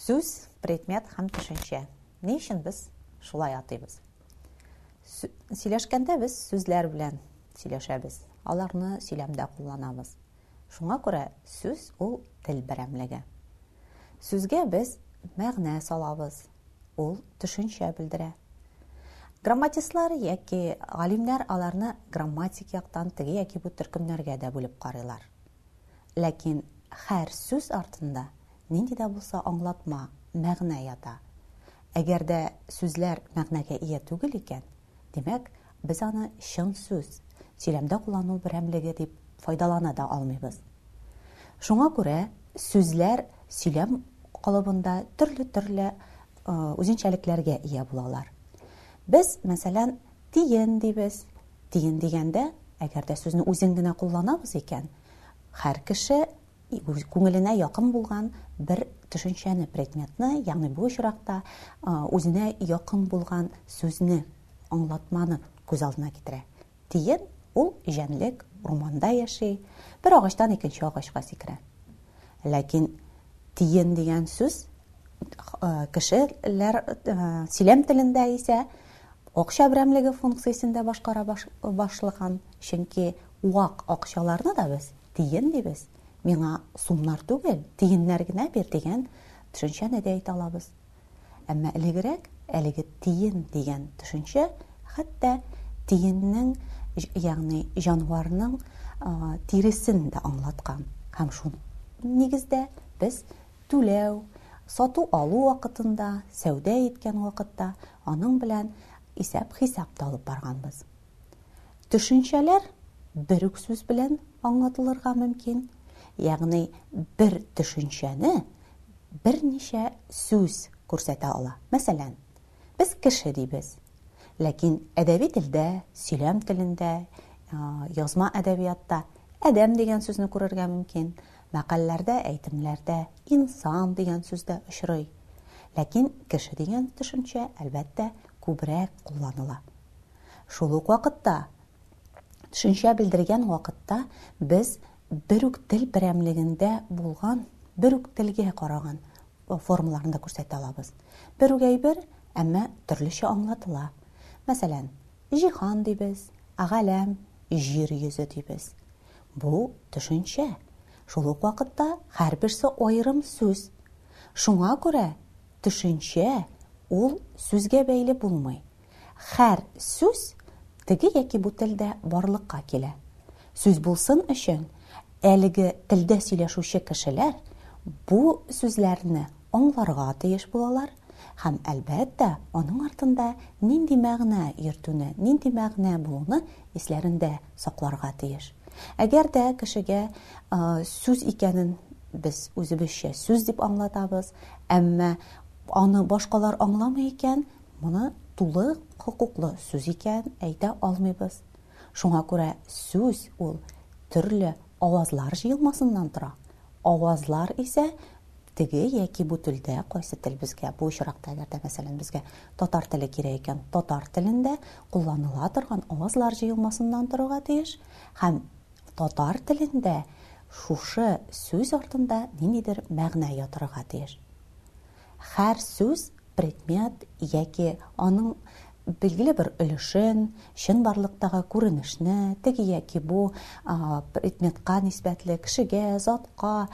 Сүз, предмет һәм төшенчә. Ни өчен без шулай атыйбыз? Сөйләшкәндә без сүзләр белән сөйләшәбез. Аларны сөйләмдә кулланабыз. Шуңа күрә сүз ул тел берәмлеге. Сүзгә без мәгънә салабыз, Ул төшенчә белдерә. Грамматистлар яки галимнәр аларны грамматик яктан теге яки бу төркемнәргә дә бүлеп карыйлар. Ләкин һәр сүз артында нинди дә булса аңлатма, мәгънә ята. Әгәр дә сүзләр мәгънәгә ия түгел икән, димәк, Без аны чын сүз, сөйләмдә куллану берәмлеге дип файдалана да алмыйбыз. Шуңа күрә сүзләр сөйләм калыбында төрле-төрле үзенчәлекләргә ия булалар. Без, мәсәлән, тиен дибез. Тиен дигәндә, әгәр дә сүзне үзен генә кулланабыз икән, һәр кеше күңеленә якын булган бер төшенчәне, предметны, ягъни бу очракта үзенә якын булган сүзне аңлатманы күз алдына китерә. Тиен, ул җәнлек, урманда яши, бер агачтан икенче агачка сикерә. Ләкин тиен дигән сүз кешеләр сөйләм телендә исә акча берәмлеге функциясен дә башкара башлаган, чөнки вак акчаларны да без тиен дибез. Миңа сумнар түгел, тиеннәр генә бир дигән төшенчәне дә әйтә алабыз. Әмма элегрәк әлеге тиен дигән төшенчә хәтта тиеннең, ягъни җанварның тиресен дә аңлаткан һәм шул нигездә без түләү, сату-алу вакытында, сәүдә иткән вакытта аның белән исәп-хисап та алып барганбыз. Төшенчәләр бер үк сүз белән аңлатылырга мөмкин, ягъни бер төшенчәне берничә сүз күрсәтә ала. Мәсәлән, без кеше дибез. Ләкин әдәби телдә, сөйләм телендә, язма әдәбиятта адәм дигән сүзне күрергә мөмкин, мәкальләрдә, әйтемләрдә инсан дигән сүз дә очрый. Ләкин кеше дигән төшенчә, әлбәттә, күбрәк кулланыла. Шул ук вакытта, төшенчә белдергән вакытта без бер үк тел берәмлегендә булган, бер үк телгә караган формаларын да күрсәтә алабыз. Бер үк әйбер, әмма төрлечә аңлатыла. Мәсәлән, җиһан дибез, галәм, җир йөзе дибез. Бу төшенчә. Шул ук вакытта һәрберсе аерым сүз. Шуңа күрә төшенчә ул сүзгә бәйле булмый. Хәр сүз теге яки бу телдә барлыкка килә. Сүз булсын өчен, әлеге телдә сөйләшүче кешеләр бу сүзләрне аңларга тиеш булалар һәм, әлбәттә, аның артында нинди мәгънә йөртүне, нинди мәгънә булуны исләрендә сакларга тиеш. Әгәр дә кешегә сүз икәнен без үзебезчә сүз дип аңлатабыз, әмма аны башкалар аңламый икән, Моны тулы хокуклы сүз икән әйтә алмыйбыз. Шуңа күрә сүз ул төрле авазлар җыелмасыннан тора. Авазлар исә теге яки бу телдә кайсы тел безгә, бу очракта әгәр дә мәсәлән безгә татар теле кирәк икән, татар телендә кулланыла торган авазлар җыелмасыннан торырга тиеш һәм татар телендә шушы сүз артында ниндидер мәгънә ятырырга тиеш. Хәр сүз, предмет яки аның билгеле бер өлешен, чынбарлыктагы күренешне, теге яки бу предметка нисбәтле, кешегә, затка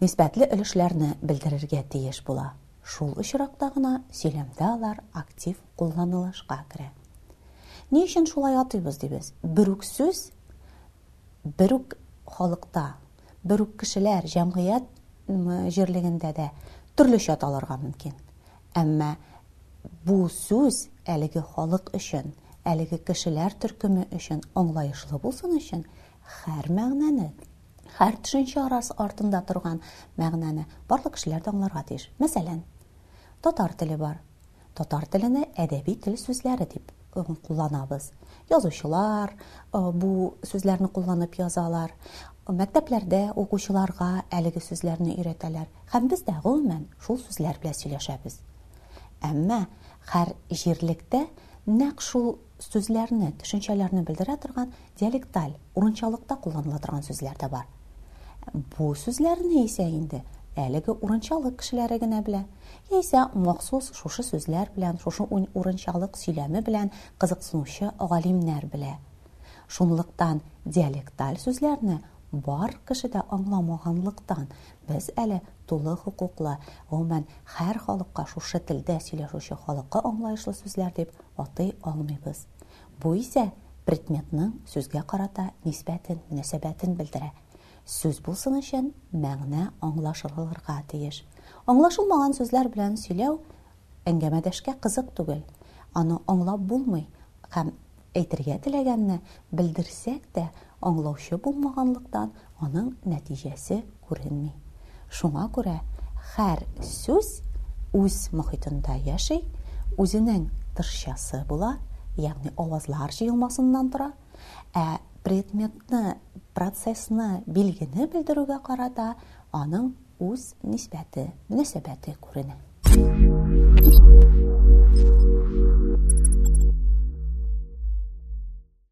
нисбәтле өлешләрне белдерергә тиеш була. Шул очракта гына сөйләмдә алар актив кулланылышка керә. Ни өчен шулай атыйбыз дибез? Бер үк сүз бер үк халыкта, бер үк кешеләр, җәмгыять җирлегендә дә төрлечә аталырга мөмкин. Әмма бу сүз әлеге халык өчен, әлеге кешеләр төркеме өчен аңлаешлы булсын өчен, хәр мәгънәне, хәр төшенчә арасы артында торган мәгънәне барлык кешеләр дә аңларга тиеш. Мәсәлән, татар теле бар. Татар телене әдәби тел сүзләре дип кулланабыз. Язучылар бу сүзләрне кулланып язалар. Мәктәпләрдә укучыларга әлеге сүзләрне өйрәтәләр. Һәм без дә, гомумән, шул сүзләр белән сөйләшәбез. Әмма һәр җирлектә нәкъ шул Сүзләрне, төшенчәләрне белдерә торган диалекталь, урынчалыкта кулланыла торган сүзләр дә бар. Бу сүзләрне исә инде әлеге урынчалык кешеләре генә белә. Яисә махсус шушы сүзләр белән, шушы урынчалык сөйләме белән кызыксынучы галимнәр белә. Шунлыктан диалекталь сүзләрне бар кеше дә аңламаганлыктан, Без әле тулы хокуклы, гомумән, һәр халыкка шушы телдә сөйләшүче халыкка аңлаешлы сүзләр дип атый алмыйбыз. Бу исә предметның сүзгә карата нисбәтен, мөнәсәбәтен белдерә. Сүз булсын өчен, мәгънә аңлашылырга тиеш. Аңлашылмаган сүзләр белән сөйләү Әңгәмәдәшкә кызык түгел, аны аңлап булмый һәм әйтергә теләгәнне белдерсәк тә, аңлаучы булмаганлыктан аның нәтиҗәсе күренми. Шуңа күрә һәр сүз үз мохитында яши, үзенең тышчасы була, ягъни авазлар җыелмасыннан тора, ә предметны, процессны, билгене белдерүгә карата аның Үз нисбәте, мөнәсәбәте күренә.